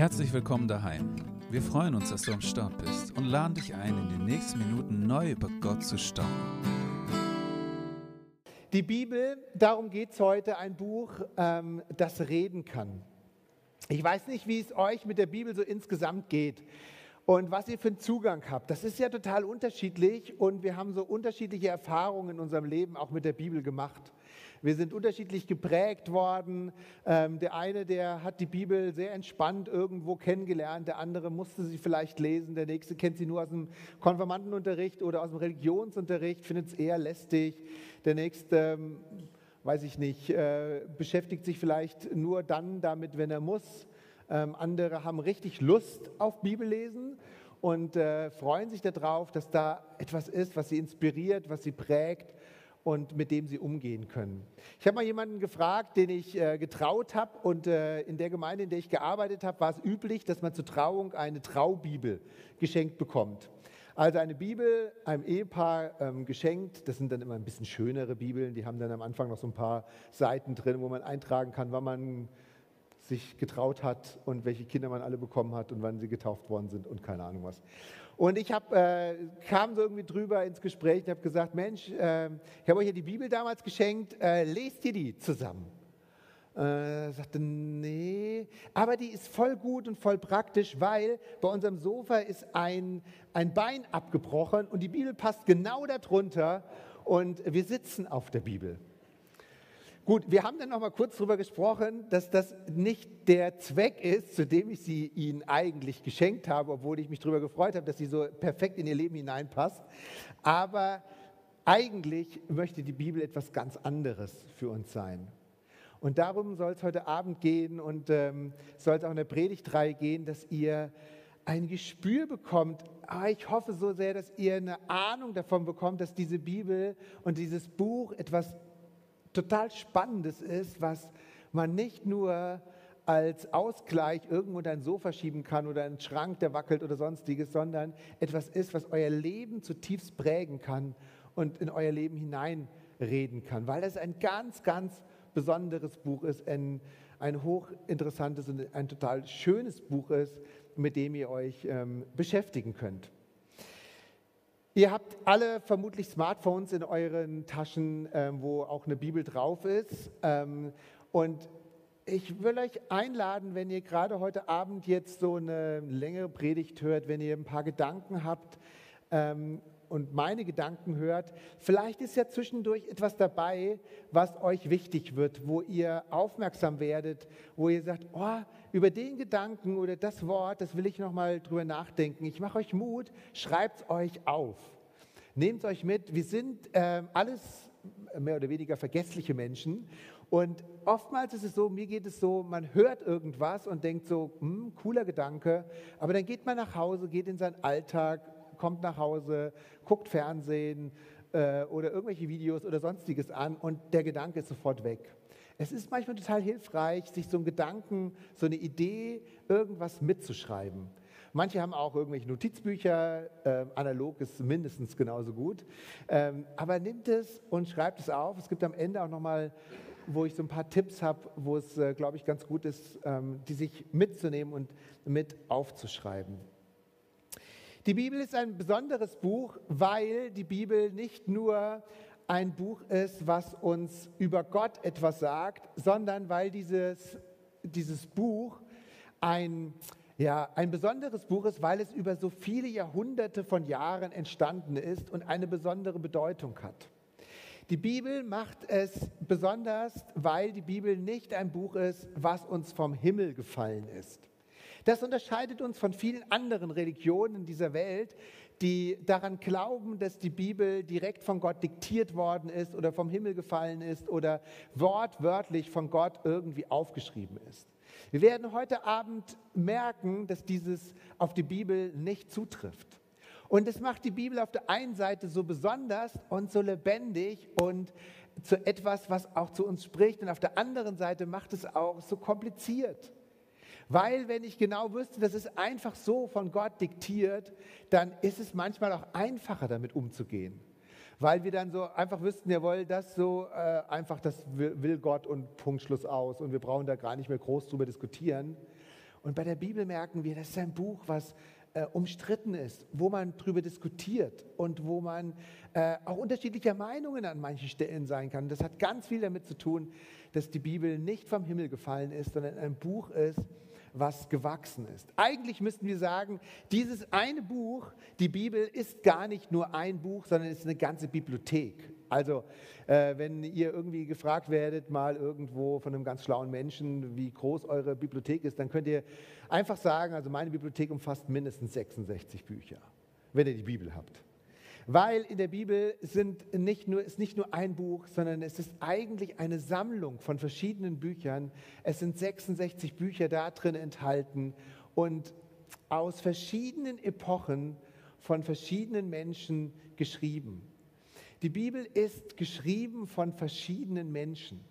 Herzlich willkommen daheim. Wir freuen uns, dass du am Start bist und laden dich ein, in den nächsten Minuten neu über Gott zu staunen. Die Bibel, darum geht es heute, ein Buch, ähm, das reden kann. Ich weiß nicht, wie es euch mit der Bibel so insgesamt geht und was ihr für einen Zugang habt. Das ist ja total unterschiedlich und wir haben so unterschiedliche Erfahrungen in unserem Leben auch mit der Bibel gemacht. Wir sind unterschiedlich geprägt worden. Ähm, der eine, der hat die Bibel sehr entspannt irgendwo kennengelernt, der andere musste sie vielleicht lesen, der nächste kennt sie nur aus dem Konfirmandenunterricht oder aus dem Religionsunterricht, findet es eher lästig. Der nächste, ähm, weiß ich nicht, äh, beschäftigt sich vielleicht nur dann damit, wenn er muss. Ähm, andere haben richtig Lust auf Bibellesen und äh, freuen sich darauf, dass da etwas ist, was sie inspiriert, was sie prägt und mit dem sie umgehen können. Ich habe mal jemanden gefragt, den ich äh, getraut habe und äh, in der Gemeinde, in der ich gearbeitet habe, war es üblich, dass man zur Trauung eine Traubibel geschenkt bekommt. Also eine Bibel einem Ehepaar ähm, geschenkt. Das sind dann immer ein bisschen schönere Bibeln. Die haben dann am Anfang noch so ein paar Seiten drin, wo man eintragen kann, wann man sich getraut hat und welche Kinder man alle bekommen hat und wann sie getauft worden sind und keine Ahnung was. Und ich hab, äh, kam so irgendwie drüber ins Gespräch und habe gesagt, Mensch, äh, ich habe euch ja die Bibel damals geschenkt, äh, lest ihr die zusammen? Äh, sagte, nee, aber die ist voll gut und voll praktisch, weil bei unserem Sofa ist ein, ein Bein abgebrochen und die Bibel passt genau darunter und wir sitzen auf der Bibel. Gut, wir haben dann noch mal kurz darüber gesprochen, dass das nicht der Zweck ist, zu dem ich sie ihnen eigentlich geschenkt habe, obwohl ich mich darüber gefreut habe, dass sie so perfekt in ihr Leben hineinpasst. Aber eigentlich möchte die Bibel etwas ganz anderes für uns sein. Und darum soll es heute Abend gehen und ähm, soll es auch in der Predigtreihe gehen, dass ihr ein Gespür bekommt. Ah, ich hoffe so sehr, dass ihr eine Ahnung davon bekommt, dass diese Bibel und dieses Buch etwas total Spannendes ist, was man nicht nur als Ausgleich irgendwo unter ein Sofa schieben kann oder einen Schrank, der wackelt oder sonstiges, sondern etwas ist, was euer Leben zutiefst prägen kann und in euer Leben hineinreden kann, weil das ein ganz, ganz besonderes Buch ist, ein, ein hochinteressantes und ein total schönes Buch ist, mit dem ihr euch ähm, beschäftigen könnt. Ihr habt alle vermutlich Smartphones in euren Taschen, ähm, wo auch eine Bibel drauf ist. Ähm, und ich will euch einladen, wenn ihr gerade heute Abend jetzt so eine längere Predigt hört, wenn ihr ein paar Gedanken habt ähm, und meine Gedanken hört, vielleicht ist ja zwischendurch etwas dabei, was euch wichtig wird, wo ihr aufmerksam werdet, wo ihr sagt, oh, über den Gedanken oder das Wort, das will ich noch mal drüber nachdenken. Ich mache euch Mut, schreibt es euch auf. Nehmt euch mit. Wir sind äh, alles mehr oder weniger vergessliche Menschen und oftmals ist es so, mir geht es so, man hört irgendwas und denkt so, hm, cooler Gedanke, aber dann geht man nach Hause, geht in seinen Alltag, kommt nach Hause, guckt Fernsehen äh, oder irgendwelche Videos oder sonstiges an und der Gedanke ist sofort weg. Es ist manchmal total hilfreich, sich so einen Gedanken, so eine Idee, irgendwas mitzuschreiben. Manche haben auch irgendwelche Notizbücher, äh, analog ist mindestens genauso gut. Ähm, aber nimmt es und schreibt es auf. Es gibt am Ende auch nochmal, wo ich so ein paar Tipps habe, wo es, äh, glaube ich, ganz gut ist, ähm, die sich mitzunehmen und mit aufzuschreiben. Die Bibel ist ein besonderes Buch, weil die Bibel nicht nur ein Buch ist, was uns über Gott etwas sagt, sondern weil dieses, dieses Buch ein, ja, ein besonderes Buch ist, weil es über so viele Jahrhunderte von Jahren entstanden ist und eine besondere Bedeutung hat. Die Bibel macht es besonders, weil die Bibel nicht ein Buch ist, was uns vom Himmel gefallen ist. Das unterscheidet uns von vielen anderen Religionen dieser Welt, die daran glauben, dass die Bibel direkt von Gott diktiert worden ist oder vom Himmel gefallen ist oder wortwörtlich von Gott irgendwie aufgeschrieben ist. Wir werden heute Abend merken, dass dieses auf die Bibel nicht zutrifft. Und es macht die Bibel auf der einen Seite so besonders und so lebendig und zu etwas, was auch zu uns spricht. Und auf der anderen Seite macht es auch so kompliziert. Weil wenn ich genau wüsste, das ist einfach so von Gott diktiert, dann ist es manchmal auch einfacher damit umzugehen. Weil wir dann so einfach wüssten, jawohl, das so äh, einfach, das will Gott und Punkt Schluss aus und wir brauchen da gar nicht mehr groß drüber diskutieren. Und bei der Bibel merken wir, das ist ein Buch, was äh, umstritten ist, wo man darüber diskutiert und wo man äh, auch unterschiedlicher Meinungen an manchen Stellen sein kann. Das hat ganz viel damit zu tun, dass die Bibel nicht vom Himmel gefallen ist, sondern ein Buch ist, was gewachsen ist. Eigentlich müssten wir sagen, dieses eine Buch, die Bibel, ist gar nicht nur ein Buch, sondern ist eine ganze Bibliothek. Also, äh, wenn ihr irgendwie gefragt werdet, mal irgendwo von einem ganz schlauen Menschen, wie groß eure Bibliothek ist, dann könnt ihr einfach sagen, also meine Bibliothek umfasst mindestens 66 Bücher, wenn ihr die Bibel habt. Weil in der Bibel sind nicht nur, ist nicht nur ein Buch, sondern es ist eigentlich eine Sammlung von verschiedenen Büchern. Es sind 66 Bücher da drin enthalten und aus verschiedenen Epochen von verschiedenen Menschen geschrieben. Die Bibel ist geschrieben von verschiedenen Menschen.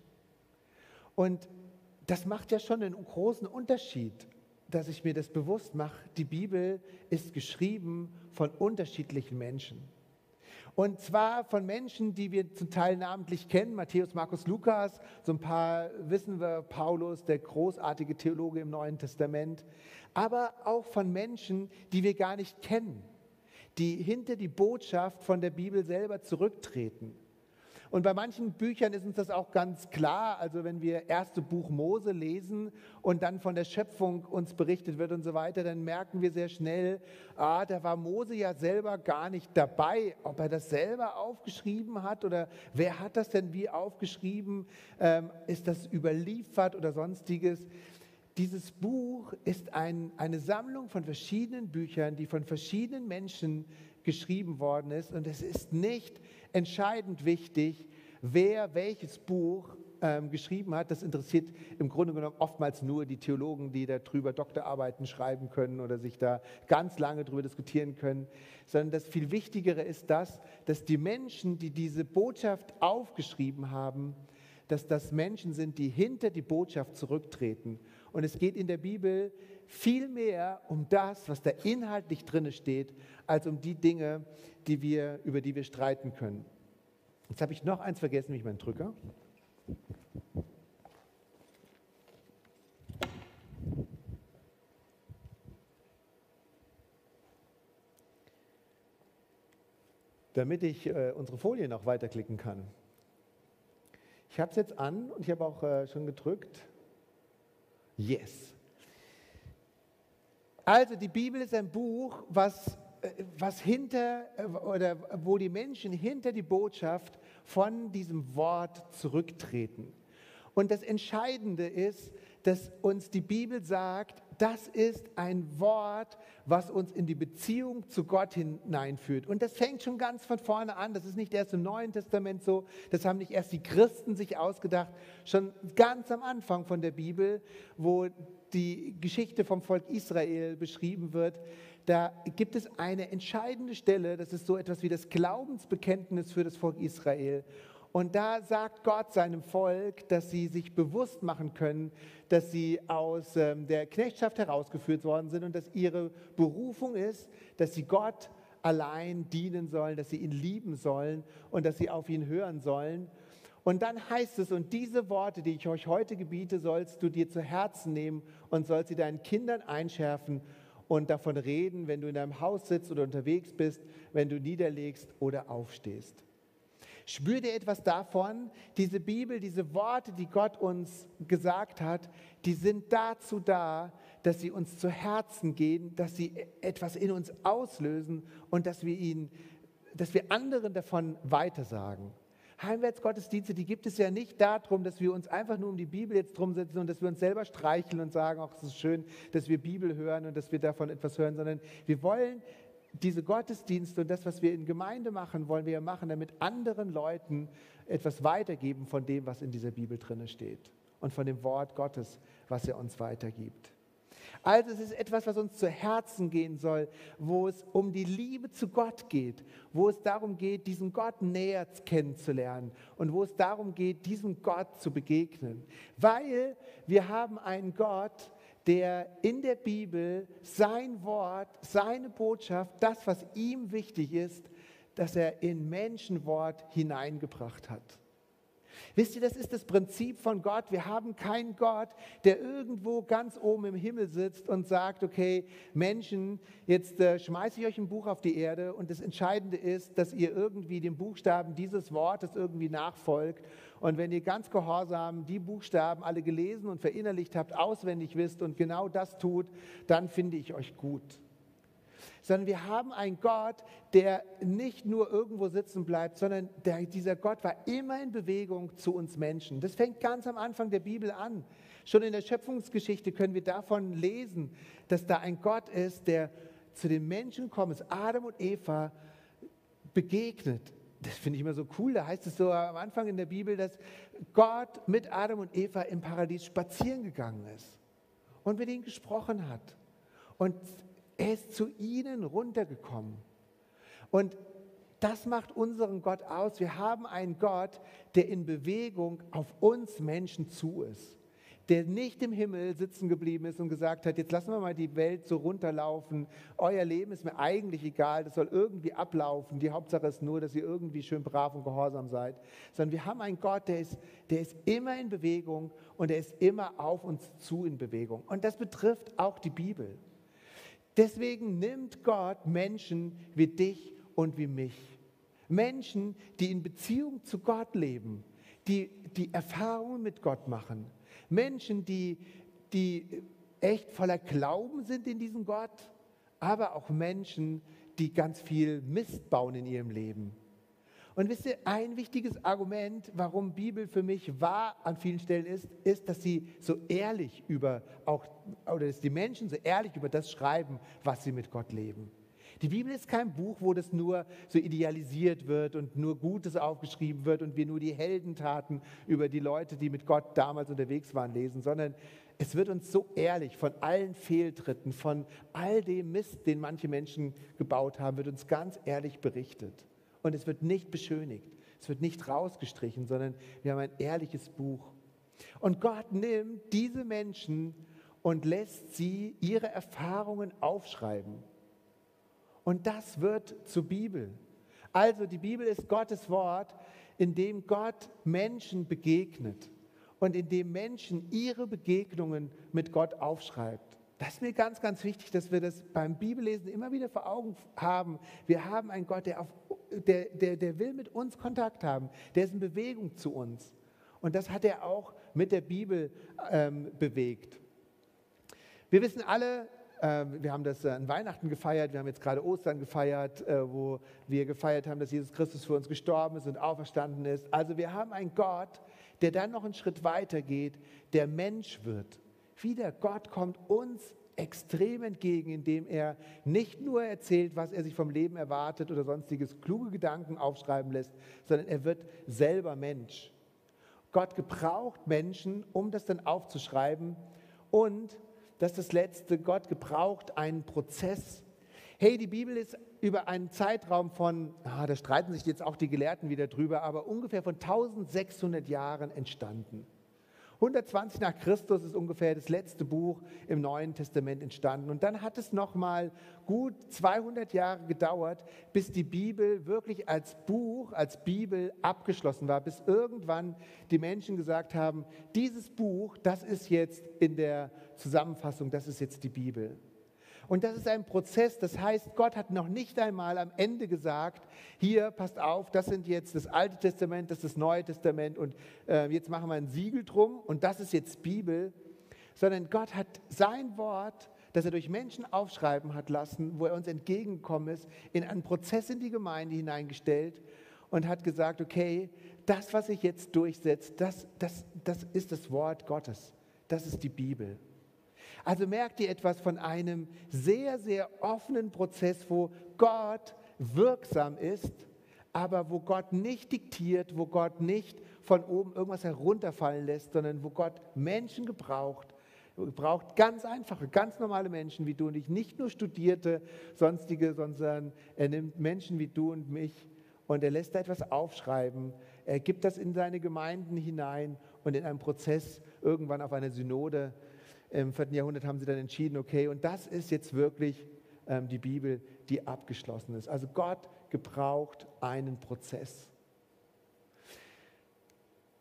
Und das macht ja schon einen großen Unterschied, dass ich mir das bewusst mache. Die Bibel ist geschrieben von unterschiedlichen Menschen. Und zwar von Menschen, die wir zum Teil namentlich kennen, Matthäus, Markus, Lukas, so ein paar wissen wir, Paulus, der großartige Theologe im Neuen Testament, aber auch von Menschen, die wir gar nicht kennen die hinter die Botschaft von der Bibel selber zurücktreten. Und bei manchen Büchern ist uns das auch ganz klar. Also wenn wir erste Buch Mose lesen und dann von der Schöpfung uns berichtet wird und so weiter, dann merken wir sehr schnell, ah, da war Mose ja selber gar nicht dabei. Ob er das selber aufgeschrieben hat oder wer hat das denn wie aufgeschrieben? Ähm, ist das überliefert oder sonstiges? Dieses Buch ist ein, eine Sammlung von verschiedenen Büchern, die von verschiedenen Menschen geschrieben worden ist. Und es ist nicht entscheidend wichtig, wer welches Buch ähm, geschrieben hat. Das interessiert im Grunde genommen oftmals nur die Theologen, die darüber Doktorarbeiten schreiben können oder sich da ganz lange darüber diskutieren können. Sondern das viel Wichtigere ist das, dass die Menschen, die diese Botschaft aufgeschrieben haben, dass das Menschen sind, die hinter die Botschaft zurücktreten und es geht in der Bibel viel mehr um das, was da inhaltlich drin steht, als um die Dinge, die wir, über die wir streiten können. Jetzt habe ich noch eins vergessen, nämlich meinen Drücker. Damit ich äh, unsere Folie noch weiterklicken kann. Ich habe es jetzt an und ich habe auch äh, schon gedrückt. Yes. Also die Bibel ist ein Buch, was, äh, was hinter äh, oder wo die Menschen hinter die Botschaft von diesem Wort zurücktreten. Und das Entscheidende ist, dass uns die Bibel sagt, das ist ein Wort, was uns in die Beziehung zu Gott hineinführt. Und das fängt schon ganz von vorne an. Das ist nicht erst im Neuen Testament so. Das haben nicht erst die Christen sich ausgedacht. Schon ganz am Anfang von der Bibel, wo die Geschichte vom Volk Israel beschrieben wird, da gibt es eine entscheidende Stelle, das ist so etwas wie das Glaubensbekenntnis für das Volk Israel. Und da sagt Gott seinem Volk, dass sie sich bewusst machen können, dass sie aus ähm, der Knechtschaft herausgeführt worden sind und dass ihre Berufung ist, dass sie Gott allein dienen sollen, dass sie ihn lieben sollen und dass sie auf ihn hören sollen. Und dann heißt es, und diese Worte, die ich euch heute gebiete, sollst du dir zu Herzen nehmen und sollst sie deinen Kindern einschärfen und davon reden, wenn du in deinem Haus sitzt oder unterwegs bist, wenn du niederlegst oder aufstehst. Spür dir etwas davon, diese Bibel, diese Worte, die Gott uns gesagt hat, die sind dazu da, dass sie uns zu Herzen gehen, dass sie etwas in uns auslösen und dass wir ihnen, dass wir anderen davon weitersagen. Heimwärtsgottesdienste, die gibt es ja nicht darum, dass wir uns einfach nur um die Bibel jetzt drum setzen und dass wir uns selber streicheln und sagen, ach, es ist schön, dass wir Bibel hören und dass wir davon etwas hören, sondern wir wollen diese Gottesdienste und das, was wir in Gemeinde machen, wollen wir ja machen, damit anderen Leuten etwas weitergeben von dem, was in dieser Bibel drin steht und von dem Wort Gottes, was er uns weitergibt. Also es ist etwas, was uns zu Herzen gehen soll, wo es um die Liebe zu Gott geht, wo es darum geht, diesen Gott näher kennenzulernen und wo es darum geht, diesem Gott zu begegnen. Weil wir haben einen Gott, der in der Bibel sein Wort, seine Botschaft, das, was ihm wichtig ist, dass er in Menschenwort hineingebracht hat. Wisst ihr, das ist das Prinzip von Gott. Wir haben keinen Gott, der irgendwo ganz oben im Himmel sitzt und sagt, okay, Menschen, jetzt äh, schmeiße ich euch ein Buch auf die Erde und das Entscheidende ist, dass ihr irgendwie den Buchstaben dieses Wortes irgendwie nachfolgt. Und wenn ihr ganz gehorsam die Buchstaben alle gelesen und verinnerlicht habt, auswendig wisst und genau das tut, dann finde ich euch gut sondern wir haben einen Gott, der nicht nur irgendwo sitzen bleibt, sondern der, dieser Gott war immer in Bewegung zu uns Menschen. Das fängt ganz am Anfang der Bibel an. Schon in der Schöpfungsgeschichte können wir davon lesen, dass da ein Gott ist, der zu den Menschen kommt, ist Adam und Eva begegnet. Das finde ich immer so cool. Da heißt es so am Anfang in der Bibel, dass Gott mit Adam und Eva im Paradies spazieren gegangen ist und mit ihnen gesprochen hat. Und er ist zu ihnen runtergekommen. Und das macht unseren Gott aus. Wir haben einen Gott, der in Bewegung auf uns Menschen zu ist. Der nicht im Himmel sitzen geblieben ist und gesagt hat, jetzt lassen wir mal die Welt so runterlaufen. Euer Leben ist mir eigentlich egal, das soll irgendwie ablaufen. Die Hauptsache ist nur, dass ihr irgendwie schön brav und gehorsam seid. Sondern wir haben einen Gott, der ist, der ist immer in Bewegung und er ist immer auf uns zu in Bewegung. Und das betrifft auch die Bibel. Deswegen nimmt Gott Menschen wie dich und wie mich. Menschen, die in Beziehung zu Gott leben, die, die Erfahrungen mit Gott machen. Menschen, die, die echt voller Glauben sind in diesen Gott, aber auch Menschen, die ganz viel Mist bauen in ihrem Leben. Und wisst ihr, ein wichtiges Argument, warum Bibel für mich wahr an vielen Stellen ist, ist, dass sie so ehrlich über auch, oder dass die Menschen so ehrlich über das schreiben, was sie mit Gott leben. Die Bibel ist kein Buch, wo das nur so idealisiert wird und nur Gutes aufgeschrieben wird und wir nur die Heldentaten über die Leute, die mit Gott damals unterwegs waren, lesen, sondern es wird uns so ehrlich von allen Fehltritten, von all dem Mist, den manche Menschen gebaut haben, wird uns ganz ehrlich berichtet. Und es wird nicht beschönigt, es wird nicht rausgestrichen, sondern wir haben ein ehrliches Buch. Und Gott nimmt diese Menschen und lässt sie ihre Erfahrungen aufschreiben. Und das wird zur Bibel. Also die Bibel ist Gottes Wort, in dem Gott Menschen begegnet und in dem Menschen ihre Begegnungen mit Gott aufschreibt. Das ist mir ganz, ganz wichtig, dass wir das beim Bibellesen immer wieder vor Augen haben. Wir haben einen Gott, der, auf, der, der, der will mit uns Kontakt haben. Der ist in Bewegung zu uns. Und das hat er auch mit der Bibel ähm, bewegt. Wir wissen alle, äh, wir haben das an Weihnachten gefeiert, wir haben jetzt gerade Ostern gefeiert, äh, wo wir gefeiert haben, dass Jesus Christus für uns gestorben ist und auferstanden ist. Also wir haben einen Gott, der dann noch einen Schritt weiter geht, der Mensch wird wieder, Gott kommt uns extrem entgegen, indem er nicht nur erzählt, was er sich vom Leben erwartet oder sonstiges kluge Gedanken aufschreiben lässt, sondern er wird selber Mensch. Gott gebraucht Menschen, um das dann aufzuschreiben. Und das ist das Letzte, Gott gebraucht einen Prozess. Hey, die Bibel ist über einen Zeitraum von, ah, da streiten sich jetzt auch die Gelehrten wieder drüber, aber ungefähr von 1600 Jahren entstanden. 120 nach Christus ist ungefähr das letzte Buch im Neuen Testament entstanden. Und dann hat es nochmal gut 200 Jahre gedauert, bis die Bibel wirklich als Buch, als Bibel abgeschlossen war, bis irgendwann die Menschen gesagt haben, dieses Buch, das ist jetzt in der Zusammenfassung, das ist jetzt die Bibel. Und das ist ein Prozess, das heißt, Gott hat noch nicht einmal am Ende gesagt, hier, passt auf, das sind jetzt das Alte Testament, das ist das Neue Testament und äh, jetzt machen wir ein Siegel drum und das ist jetzt Bibel, sondern Gott hat sein Wort, das er durch Menschen aufschreiben hat lassen, wo er uns entgegengekommen ist, in einen Prozess in die Gemeinde hineingestellt und hat gesagt, okay, das, was sich jetzt durchsetzt, das, das, das ist das Wort Gottes, das ist die Bibel. Also merkt ihr etwas von einem sehr, sehr offenen Prozess, wo Gott wirksam ist, aber wo Gott nicht diktiert, wo Gott nicht von oben irgendwas herunterfallen lässt, sondern wo Gott Menschen gebraucht, braucht ganz einfache, ganz normale Menschen wie du und ich, nicht nur Studierte, sonstige, sondern er nimmt Menschen wie du und mich und er lässt da etwas aufschreiben. Er gibt das in seine Gemeinden hinein und in einem Prozess irgendwann auf einer Synode im 4. Jahrhundert haben sie dann entschieden, okay, und das ist jetzt wirklich ähm, die Bibel, die abgeschlossen ist. Also Gott gebraucht einen Prozess.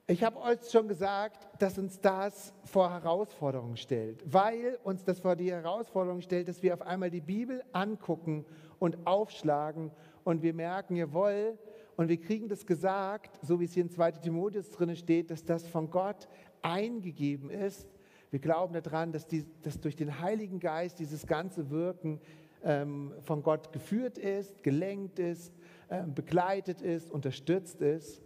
Ich habe euch schon gesagt, dass uns das vor Herausforderungen stellt, weil uns das vor die Herausforderung stellt, dass wir auf einmal die Bibel angucken und aufschlagen und wir merken, jawohl, und wir kriegen das gesagt, so wie es hier in 2 Timotheus drin steht, dass das von Gott eingegeben ist. Wir glauben daran, dass, die, dass durch den Heiligen Geist dieses ganze Wirken ähm, von Gott geführt ist, gelenkt ist, ähm, begleitet ist, unterstützt ist.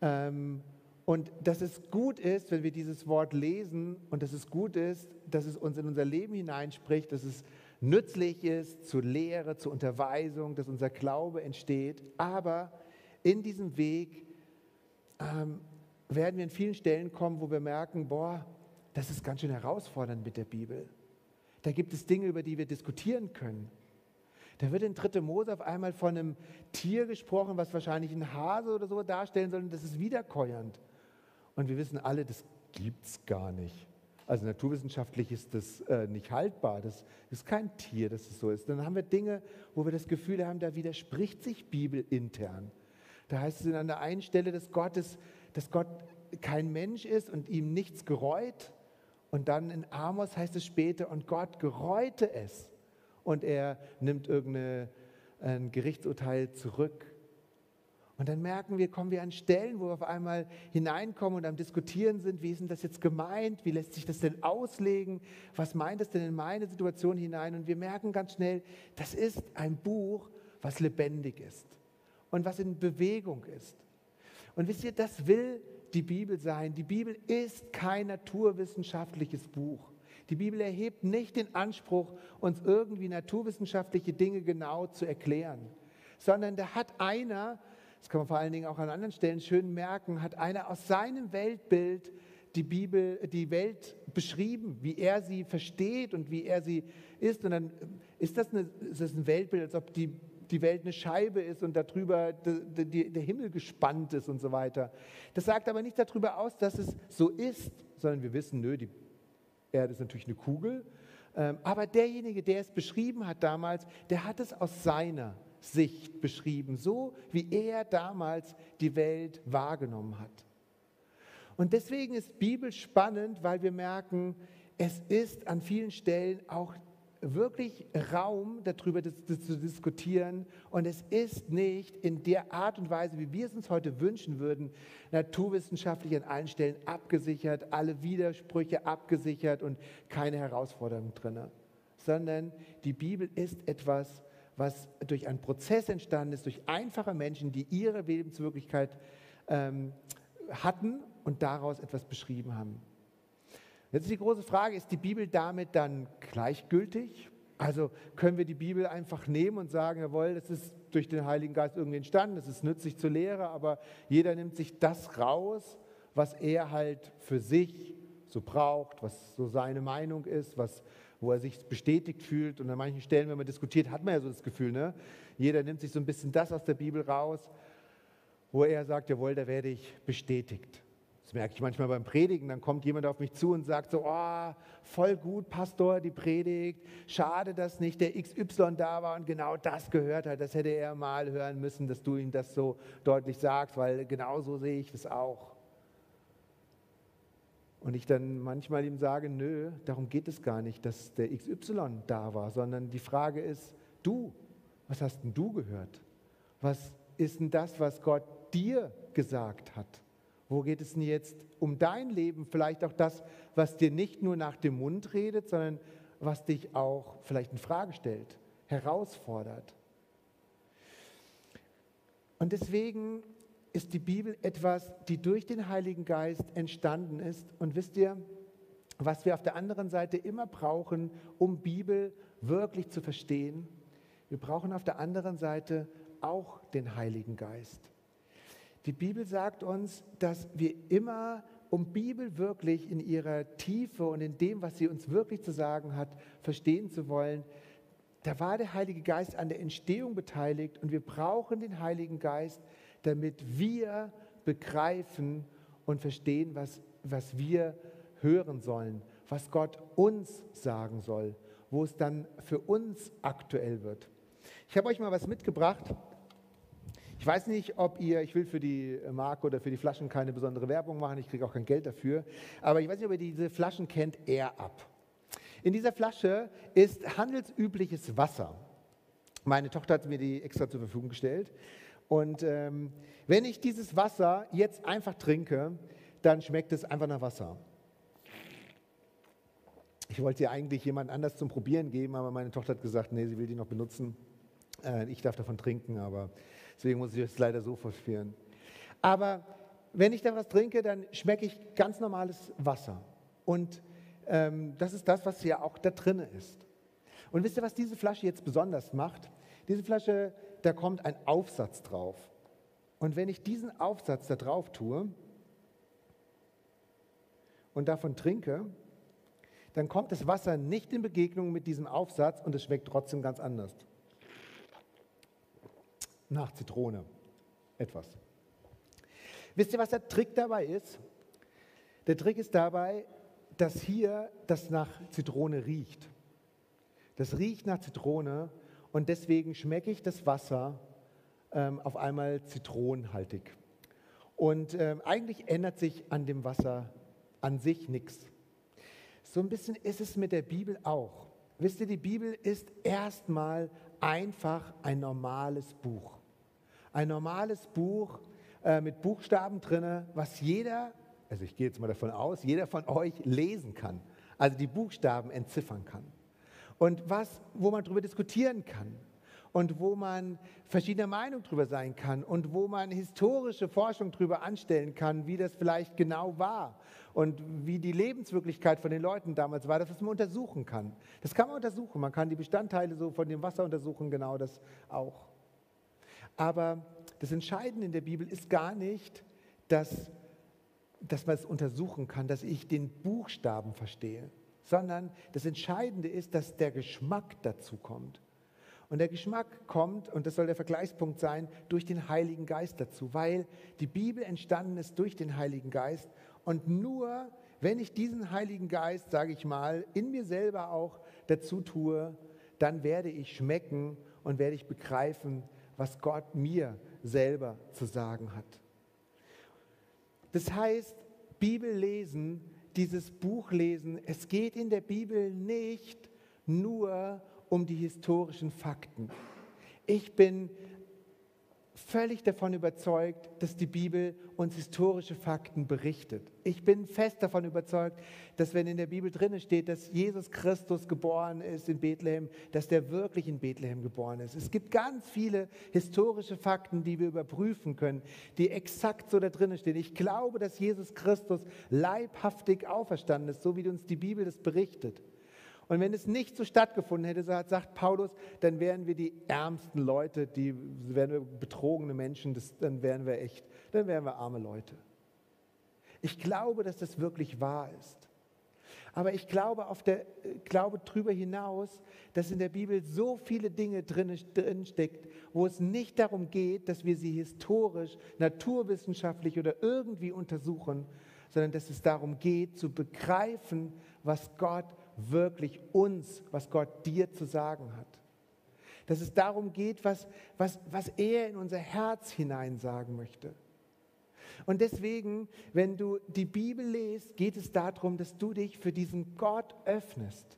Ähm, und dass es gut ist, wenn wir dieses Wort lesen und dass es gut ist, dass es uns in unser Leben hineinspricht, dass es nützlich ist zur Lehre, zur Unterweisung, dass unser Glaube entsteht. Aber in diesem Weg ähm, werden wir in vielen Stellen kommen, wo wir merken, boah, das ist ganz schön herausfordernd mit der Bibel. Da gibt es Dinge, über die wir diskutieren können. Da wird in 3. Mose auf einmal von einem Tier gesprochen, was wahrscheinlich ein Hase oder so darstellen soll, und das ist wiederkäuernd. Und wir wissen alle, das gibt es gar nicht. Also naturwissenschaftlich ist das äh, nicht haltbar. Das ist kein Tier, dass es so ist. Dann haben wir Dinge, wo wir das Gefühl haben, da widerspricht sich Bibel intern. Da heißt es an der einen Stelle, dass, Gottes, dass Gott kein Mensch ist und ihm nichts gereut. Und dann in Amos heißt es später, und Gott gereute es und er nimmt irgendein Gerichtsurteil zurück. Und dann merken wir, kommen wir an Stellen, wo wir auf einmal hineinkommen und am Diskutieren sind, wie ist denn das jetzt gemeint, wie lässt sich das denn auslegen, was meint es denn in meine Situation hinein? Und wir merken ganz schnell, das ist ein Buch, was lebendig ist und was in Bewegung ist. Und wisst ihr, das will die Bibel sein. Die Bibel ist kein naturwissenschaftliches Buch. Die Bibel erhebt nicht den Anspruch, uns irgendwie naturwissenschaftliche Dinge genau zu erklären, sondern da hat einer, das kann man vor allen Dingen auch an anderen Stellen schön merken, hat einer aus seinem Weltbild die Bibel, die Welt beschrieben, wie er sie versteht und wie er sie ist. Und dann ist das, eine, ist das ein Weltbild, als ob die, die Welt eine Scheibe ist und darüber de, de, der Himmel gespannt ist und so weiter. Das sagt aber nicht darüber aus, dass es so ist, sondern wir wissen, nö, die Erde ist natürlich eine Kugel. Ähm, aber derjenige, der es beschrieben hat damals, der hat es aus seiner Sicht beschrieben, so wie er damals die Welt wahrgenommen hat. Und deswegen ist Bibel spannend, weil wir merken, es ist an vielen Stellen auch wirklich Raum darüber zu diskutieren. Und es ist nicht in der Art und Weise, wie wir es uns heute wünschen würden, naturwissenschaftlich an allen Stellen abgesichert, alle Widersprüche abgesichert und keine Herausforderungen drin. Sondern die Bibel ist etwas, was durch einen Prozess entstanden ist, durch einfache Menschen, die ihre Lebenswirklichkeit ähm, hatten und daraus etwas beschrieben haben. Jetzt ist die große Frage, ist die Bibel damit dann gleichgültig? Also können wir die Bibel einfach nehmen und sagen, jawohl, das ist durch den Heiligen Geist irgendwie entstanden, das ist nützlich zur Lehre, aber jeder nimmt sich das raus, was er halt für sich so braucht, was so seine Meinung ist, was, wo er sich bestätigt fühlt. Und an manchen Stellen, wenn man diskutiert, hat man ja so das Gefühl, ne? jeder nimmt sich so ein bisschen das aus der Bibel raus, wo er sagt, jawohl, da werde ich bestätigt. Das merke ich manchmal beim Predigen, dann kommt jemand auf mich zu und sagt so, oh, voll gut, Pastor, die Predigt. Schade, dass nicht der XY da war und genau das gehört hat. Das hätte er mal hören müssen, dass du ihm das so deutlich sagst, weil genau so sehe ich das auch. Und ich dann manchmal ihm sage, nö, darum geht es gar nicht, dass der XY da war, sondern die Frage ist, du, was hast denn du gehört? Was ist denn das, was Gott dir gesagt hat? Wo geht es denn jetzt um dein Leben? Vielleicht auch das, was dir nicht nur nach dem Mund redet, sondern was dich auch vielleicht in Frage stellt, herausfordert. Und deswegen ist die Bibel etwas, die durch den Heiligen Geist entstanden ist. Und wisst ihr, was wir auf der anderen Seite immer brauchen, um Bibel wirklich zu verstehen? Wir brauchen auf der anderen Seite auch den Heiligen Geist. Die Bibel sagt uns, dass wir immer, um Bibel wirklich in ihrer Tiefe und in dem, was sie uns wirklich zu sagen hat, verstehen zu wollen, da war der Heilige Geist an der Entstehung beteiligt und wir brauchen den Heiligen Geist, damit wir begreifen und verstehen, was, was wir hören sollen, was Gott uns sagen soll, wo es dann für uns aktuell wird. Ich habe euch mal was mitgebracht. Ich weiß nicht, ob ihr, ich will für die Marke oder für die Flaschen keine besondere Werbung machen, ich kriege auch kein Geld dafür, aber ich weiß nicht, ob ihr diese Flaschen kennt, Air Up. In dieser Flasche ist handelsübliches Wasser. Meine Tochter hat mir die extra zur Verfügung gestellt. Und ähm, wenn ich dieses Wasser jetzt einfach trinke, dann schmeckt es einfach nach Wasser. Ich wollte ja eigentlich jemand anders zum Probieren geben, aber meine Tochter hat gesagt, nee, sie will die noch benutzen. Äh, ich darf davon trinken, aber deswegen muss ich es leider so fortführen. Aber wenn ich da was trinke, dann schmecke ich ganz normales Wasser. Und ähm, das ist das, was ja auch da drin ist. Und wisst ihr, was diese Flasche jetzt besonders macht? Diese Flasche, da kommt ein Aufsatz drauf. Und wenn ich diesen Aufsatz da drauf tue und davon trinke, dann kommt das Wasser nicht in Begegnung mit diesem Aufsatz und es schmeckt trotzdem ganz anders. Nach Zitrone etwas. Wisst ihr, was der Trick dabei ist? Der Trick ist dabei, dass hier das nach Zitrone riecht. Das riecht nach Zitrone und deswegen schmecke ich das Wasser ähm, auf einmal zitronenhaltig. Und ähm, eigentlich ändert sich an dem Wasser an sich nichts. So ein bisschen ist es mit der Bibel auch. Wisst ihr, die Bibel ist erstmal einfach ein normales Buch. Ein normales Buch äh, mit Buchstaben drin, was jeder, also ich gehe jetzt mal davon aus, jeder von euch lesen kann. Also die Buchstaben entziffern kann. Und was, wo man darüber diskutieren kann und wo man verschiedener Meinung darüber sein kann und wo man historische Forschung darüber anstellen kann, wie das vielleicht genau war und wie die Lebenswirklichkeit von den Leuten damals war, das was man untersuchen kann. Das kann man untersuchen. Man kann die Bestandteile so von dem Wasser untersuchen, genau das auch. Aber das Entscheidende in der Bibel ist gar nicht, dass, dass man es untersuchen kann, dass ich den Buchstaben verstehe, sondern das Entscheidende ist, dass der Geschmack dazu kommt. Und der Geschmack kommt, und das soll der Vergleichspunkt sein, durch den Heiligen Geist dazu, weil die Bibel entstanden ist durch den Heiligen Geist. Und nur wenn ich diesen Heiligen Geist, sage ich mal, in mir selber auch dazu tue, dann werde ich schmecken und werde ich begreifen, was Gott mir selber zu sagen hat. Das heißt, Bibel lesen, dieses Buch lesen, es geht in der Bibel nicht nur um die historischen Fakten. Ich bin völlig davon überzeugt, dass die Bibel uns historische Fakten berichtet. Ich bin fest davon überzeugt, dass wenn in der Bibel drin steht, dass Jesus Christus geboren ist in Bethlehem, dass der wirklich in Bethlehem geboren ist. Es gibt ganz viele historische Fakten, die wir überprüfen können, die exakt so da drin stehen. Ich glaube, dass Jesus Christus leibhaftig auferstanden ist, so wie uns die Bibel das berichtet. Und wenn es nicht so stattgefunden hätte, sagt Paulus, dann wären wir die ärmsten Leute, die wären wir betrogene Menschen, das, dann wären wir echt, dann wären wir arme Leute. Ich glaube, dass das wirklich wahr ist. Aber ich glaube, auf der, glaube darüber hinaus, dass in der Bibel so viele Dinge drin, drin steckt, wo es nicht darum geht, dass wir sie historisch, naturwissenschaftlich oder irgendwie untersuchen, sondern dass es darum geht, zu begreifen, was Gott wirklich uns, was Gott dir zu sagen hat. Dass es darum geht, was, was, was er in unser Herz hinein sagen möchte. Und deswegen, wenn du die Bibel liest, geht es darum, dass du dich für diesen Gott öffnest.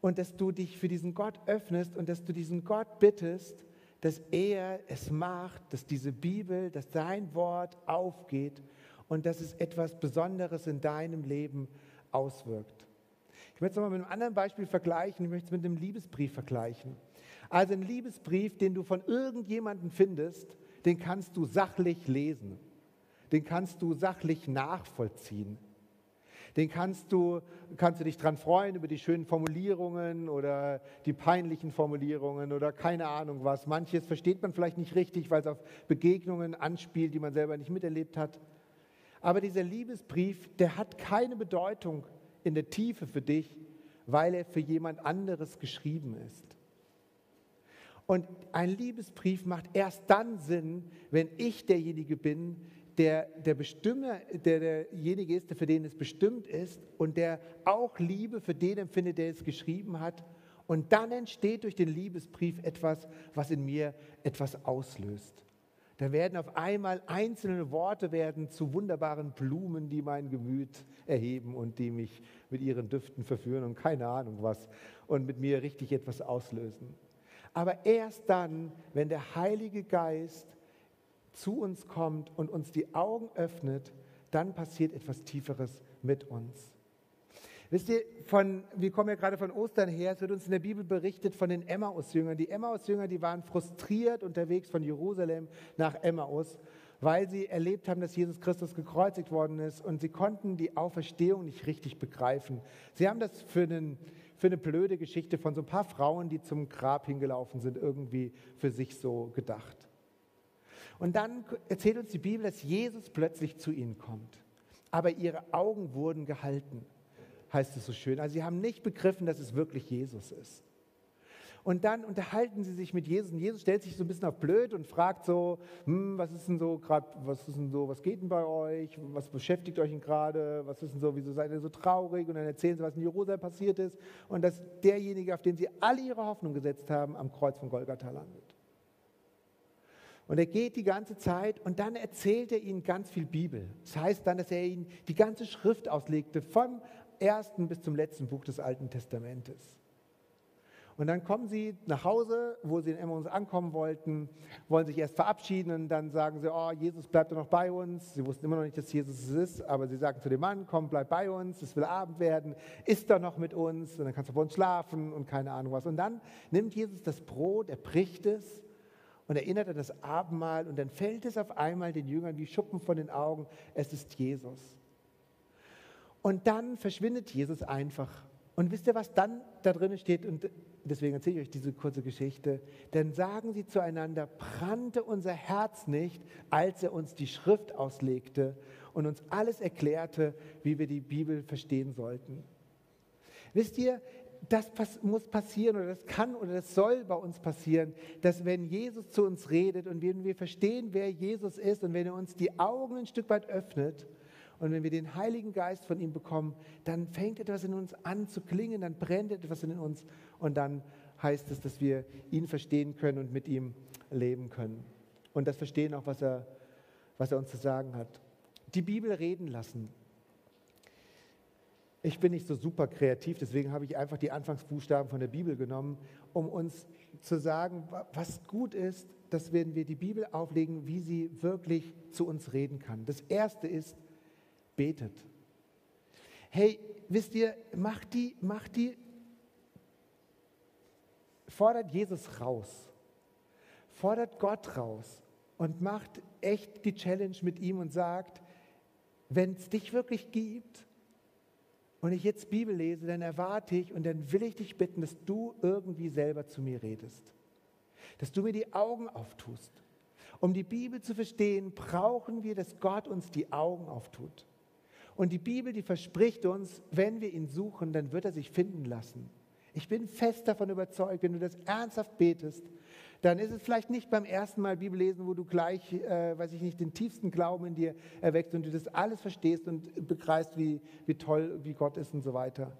Und dass du dich für diesen Gott öffnest und dass du diesen Gott bittest, dass er es macht, dass diese Bibel, dass sein Wort aufgeht und dass es etwas Besonderes in deinem Leben auswirkt. Ich möchte es nochmal mit einem anderen Beispiel vergleichen. Ich möchte es mit einem Liebesbrief vergleichen. Also ein Liebesbrief, den du von irgendjemandem findest, den kannst du sachlich lesen. Den kannst du sachlich nachvollziehen. Den kannst du, kannst du dich dran freuen über die schönen Formulierungen oder die peinlichen Formulierungen oder keine Ahnung was. Manches versteht man vielleicht nicht richtig, weil es auf Begegnungen anspielt, die man selber nicht miterlebt hat. Aber dieser Liebesbrief, der hat keine Bedeutung in der Tiefe für dich, weil er für jemand anderes geschrieben ist. Und ein Liebesbrief macht erst dann Sinn, wenn ich derjenige bin, der der Bestimmer, der derjenige ist, der für den es bestimmt ist und der auch Liebe für den empfindet, der es geschrieben hat. Und dann entsteht durch den Liebesbrief etwas, was in mir etwas auslöst. Dann werden auf einmal einzelne Worte werden zu wunderbaren Blumen, die mein Gemüt erheben und die mich mit ihren Düften verführen und keine Ahnung was und mit mir richtig etwas auslösen. Aber erst dann, wenn der Heilige Geist zu uns kommt und uns die Augen öffnet, dann passiert etwas Tieferes mit uns. Wisst ihr, von, wir kommen ja gerade von Ostern her, es wird uns in der Bibel berichtet von den Emmaus-Jüngern. Die Emmaus-Jünger, die waren frustriert unterwegs von Jerusalem nach Emmaus, weil sie erlebt haben, dass Jesus Christus gekreuzigt worden ist und sie konnten die Auferstehung nicht richtig begreifen. Sie haben das für, einen, für eine blöde Geschichte von so ein paar Frauen, die zum Grab hingelaufen sind, irgendwie für sich so gedacht. Und dann erzählt uns die Bibel, dass Jesus plötzlich zu ihnen kommt. Aber ihre Augen wurden gehalten heißt es so schön. Also sie haben nicht begriffen, dass es wirklich Jesus ist. Und dann unterhalten sie sich mit Jesus und Jesus stellt sich so ein bisschen auf blöd und fragt so, hm, was ist denn so gerade, was ist denn so, was geht denn bei euch, was beschäftigt euch denn gerade, was ist denn so, wieso seid ihr so traurig und dann erzählen sie, was in Jerusalem passiert ist und dass derjenige, auf den sie alle ihre Hoffnung gesetzt haben, am Kreuz von Golgatha landet. Und er geht die ganze Zeit und dann erzählt er ihnen ganz viel Bibel. Das heißt dann, dass er ihnen die ganze Schrift auslegte, vom ersten bis zum letzten Buch des Alten Testamentes. Und dann kommen sie nach Hause, wo sie in Emmaus ankommen wollten, wollen sich erst verabschieden und dann sagen sie, oh, Jesus bleibt doch noch bei uns. Sie wussten immer noch nicht, dass Jesus es ist, aber sie sagen zu dem Mann, komm, bleib bei uns, es will Abend werden, isst doch noch mit uns und dann kannst du bei uns schlafen und keine Ahnung was. Und dann nimmt Jesus das Brot, er bricht es und erinnert an das Abendmahl und dann fällt es auf einmal den Jüngern wie Schuppen von den Augen, es ist Jesus. Und dann verschwindet Jesus einfach. Und wisst ihr, was dann da drin steht? Und deswegen erzähle ich euch diese kurze Geschichte. Denn sagen sie zueinander, brannte unser Herz nicht, als er uns die Schrift auslegte und uns alles erklärte, wie wir die Bibel verstehen sollten. Wisst ihr, das muss passieren oder das kann oder das soll bei uns passieren, dass wenn Jesus zu uns redet und wenn wir verstehen, wer Jesus ist und wenn er uns die Augen ein Stück weit öffnet, und wenn wir den Heiligen Geist von ihm bekommen, dann fängt etwas in uns an zu klingen, dann brennt etwas in uns und dann heißt es, dass wir ihn verstehen können und mit ihm leben können. Und das verstehen auch, was er, was er uns zu sagen hat. Die Bibel reden lassen. Ich bin nicht so super kreativ, deswegen habe ich einfach die Anfangsbuchstaben von der Bibel genommen, um uns zu sagen, was gut ist, dass wenn wir die Bibel auflegen, wie sie wirklich zu uns reden kann. Das erste ist, betet. Hey, wisst ihr, macht die, macht die, fordert Jesus raus, fordert Gott raus und macht echt die Challenge mit ihm und sagt, wenn es dich wirklich gibt und ich jetzt Bibel lese, dann erwarte ich und dann will ich dich bitten, dass du irgendwie selber zu mir redest, dass du mir die Augen auftust. Um die Bibel zu verstehen, brauchen wir, dass Gott uns die Augen auftut. Und die Bibel, die verspricht uns, wenn wir ihn suchen, dann wird er sich finden lassen. Ich bin fest davon überzeugt, wenn du das ernsthaft betest, dann ist es vielleicht nicht beim ersten Mal Bibel lesen, wo du gleich, äh, weiß ich nicht, den tiefsten Glauben in dir erwächst und du das alles verstehst und begreifst, wie, wie toll, wie Gott ist und so weiter.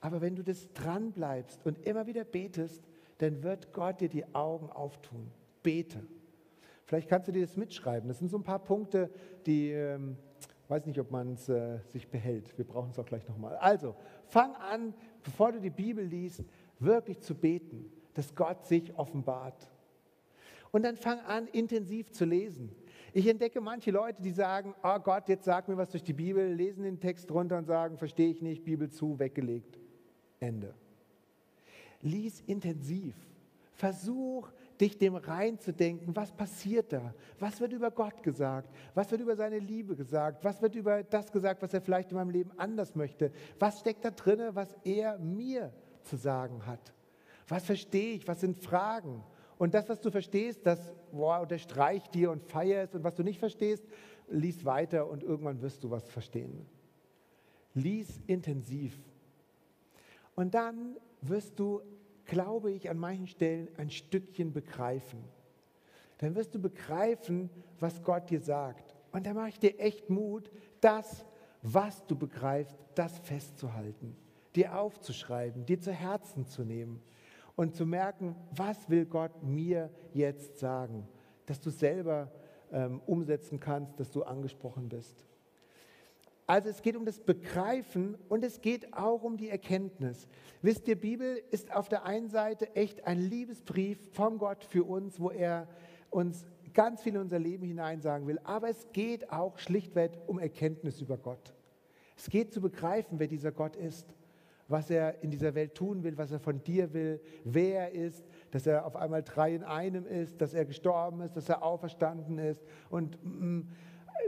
Aber wenn du das dran bleibst und immer wieder betest, dann wird Gott dir die Augen auftun. Bete. Vielleicht kannst du dir das mitschreiben. Das sind so ein paar Punkte, die ähm, weiß nicht, ob man es äh, sich behält. Wir brauchen es auch gleich nochmal. Also, fang an, bevor du die Bibel liest, wirklich zu beten, dass Gott sich offenbart. Und dann fang an, intensiv zu lesen. Ich entdecke manche Leute, die sagen, oh Gott, jetzt sag mir was durch die Bibel, lesen den Text runter und sagen, verstehe ich nicht, Bibel zu, weggelegt. Ende. Lies intensiv. Versuch, dich dem reinzudenken, was passiert da? Was wird über Gott gesagt? Was wird über seine Liebe gesagt? Was wird über das gesagt, was er vielleicht in meinem Leben anders möchte? Was steckt da drin, was er mir zu sagen hat? Was verstehe ich? Was sind Fragen? Und das, was du verstehst, das boah, unterstreicht dir und feierst. Und was du nicht verstehst, lies weiter und irgendwann wirst du was verstehen. Lies intensiv. Und dann wirst du glaube ich, an manchen Stellen ein Stückchen begreifen. Dann wirst du begreifen, was Gott dir sagt. Und da mache ich dir echt Mut, das, was du begreifst, das festzuhalten, dir aufzuschreiben, dir zu Herzen zu nehmen und zu merken, was will Gott mir jetzt sagen, dass du selber ähm, umsetzen kannst, dass du angesprochen bist. Also es geht um das Begreifen und es geht auch um die Erkenntnis. Wisst ihr, Bibel ist auf der einen Seite echt ein Liebesbrief von Gott für uns, wo er uns ganz viel in unser Leben hineinsagen will. Aber es geht auch schlichtweg um Erkenntnis über Gott. Es geht zu begreifen, wer dieser Gott ist, was er in dieser Welt tun will, was er von dir will, wer er ist, dass er auf einmal drei in einem ist, dass er gestorben ist, dass er auferstanden ist und mm,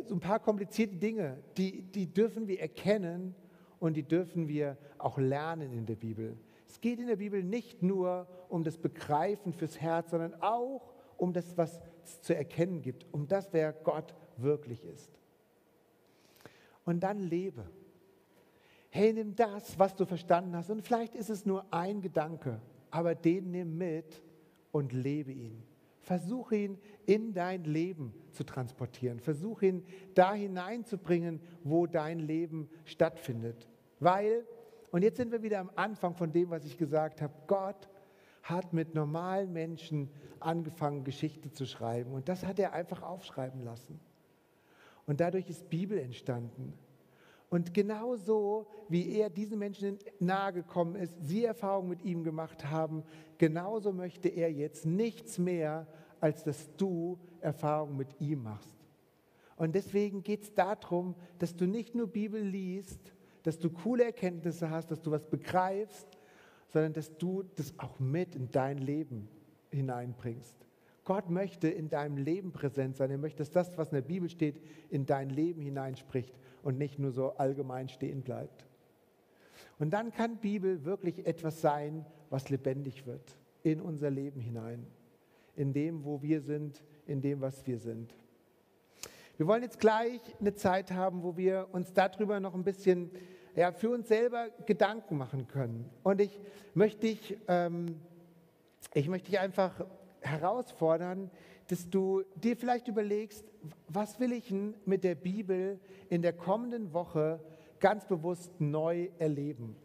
so ein paar komplizierte Dinge, die, die dürfen wir erkennen und die dürfen wir auch lernen in der Bibel. Es geht in der Bibel nicht nur um das Begreifen fürs Herz, sondern auch um das, was es zu erkennen gibt, um das, wer Gott wirklich ist. Und dann lebe. Hey, nimm das, was du verstanden hast. Und vielleicht ist es nur ein Gedanke, aber den nimm mit und lebe ihn. Versuche ihn in dein Leben zu transportieren. Versuche ihn da hineinzubringen, wo dein Leben stattfindet. Weil, und jetzt sind wir wieder am Anfang von dem, was ich gesagt habe, Gott hat mit normalen Menschen angefangen, Geschichte zu schreiben. Und das hat er einfach aufschreiben lassen. Und dadurch ist Bibel entstanden. Und genauso wie er diesen Menschen nahe gekommen ist, sie Erfahrungen mit ihm gemacht haben, genauso möchte er jetzt nichts mehr, als dass du Erfahrungen mit ihm machst. Und deswegen geht es darum, dass du nicht nur Bibel liest, dass du coole Erkenntnisse hast, dass du was begreifst, sondern dass du das auch mit in dein Leben hineinbringst. Gott möchte in deinem Leben präsent sein. Er möchte, dass das, was in der Bibel steht, in dein Leben hineinspricht und nicht nur so allgemein stehen bleibt. Und dann kann Bibel wirklich etwas sein, was lebendig wird in unser Leben hinein, in dem, wo wir sind, in dem, was wir sind. Wir wollen jetzt gleich eine Zeit haben, wo wir uns darüber noch ein bisschen ja, für uns selber Gedanken machen können. Und ich möchte dich, ähm, ich möchte dich einfach herausfordern, dass du dir vielleicht überlegst, was will ich denn mit der Bibel in der kommenden Woche ganz bewusst neu erleben?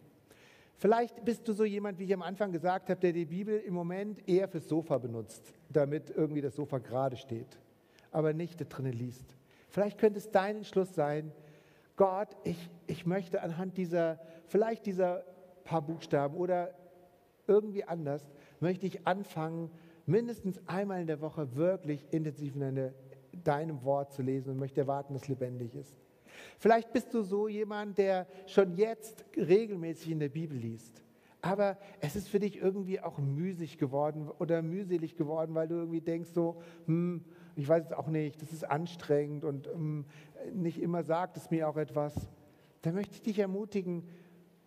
Vielleicht bist du so jemand, wie ich am Anfang gesagt habe, der die Bibel im Moment eher fürs Sofa benutzt, damit irgendwie das Sofa gerade steht, aber nicht da drinnen liest. Vielleicht könnte es dein Entschluss sein, Gott, ich, ich möchte anhand dieser, vielleicht dieser paar Buchstaben oder irgendwie anders, möchte ich anfangen, mindestens einmal in der Woche wirklich intensiv in deine, deinem Wort zu lesen und möchte erwarten, dass es lebendig ist. Vielleicht bist du so jemand, der schon jetzt regelmäßig in der Bibel liest. Aber es ist für dich irgendwie auch müßig geworden oder mühselig geworden, weil du irgendwie denkst so, hm, ich weiß es auch nicht, das ist anstrengend und hm, nicht immer sagt es mir auch etwas. Da möchte ich dich ermutigen,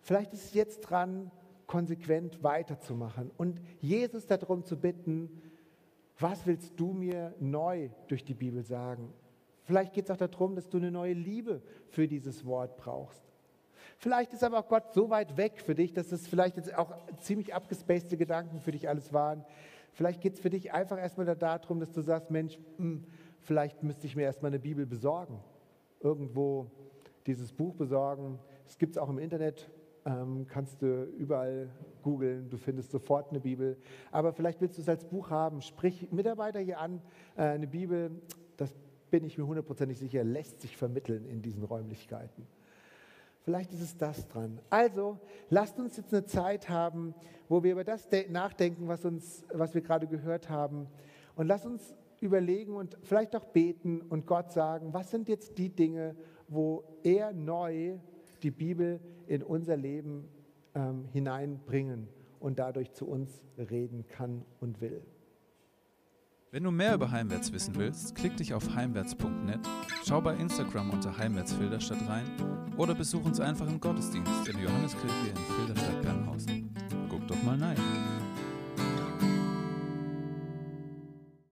vielleicht ist es jetzt dran, konsequent weiterzumachen und Jesus darum zu bitten, was willst du mir neu durch die Bibel sagen? Vielleicht geht es auch darum, dass du eine neue Liebe für dieses Wort brauchst. Vielleicht ist aber auch Gott so weit weg für dich, dass es vielleicht jetzt auch ziemlich abgespacede Gedanken für dich alles waren. Vielleicht geht es für dich einfach erstmal darum, dass du sagst, Mensch, hm, vielleicht müsste ich mir erstmal eine Bibel besorgen. Irgendwo dieses Buch besorgen. Es gibt es auch im Internet, kannst du überall googeln, du findest sofort eine Bibel. Aber vielleicht willst du es als Buch haben. Sprich Mitarbeiter hier an, äh, eine Bibel, das bin ich mir hundertprozentig sicher, lässt sich vermitteln in diesen Räumlichkeiten. Vielleicht ist es das dran. Also, lasst uns jetzt eine Zeit haben, wo wir über das nachdenken, was, uns, was wir gerade gehört haben. Und lasst uns überlegen und vielleicht auch beten und Gott sagen, was sind jetzt die Dinge, wo er neu die Bibel in unser Leben ähm, hineinbringen und dadurch zu uns reden kann und will. Wenn du mehr über Heimwärts wissen willst, klick dich auf heimwärts.net, schau bei Instagram unter Heimwärts Filderstadt rein oder besuch uns einfach im Gottesdienst in der Johanneskirche in Filderstadt-Bernhausen. Guck doch mal rein.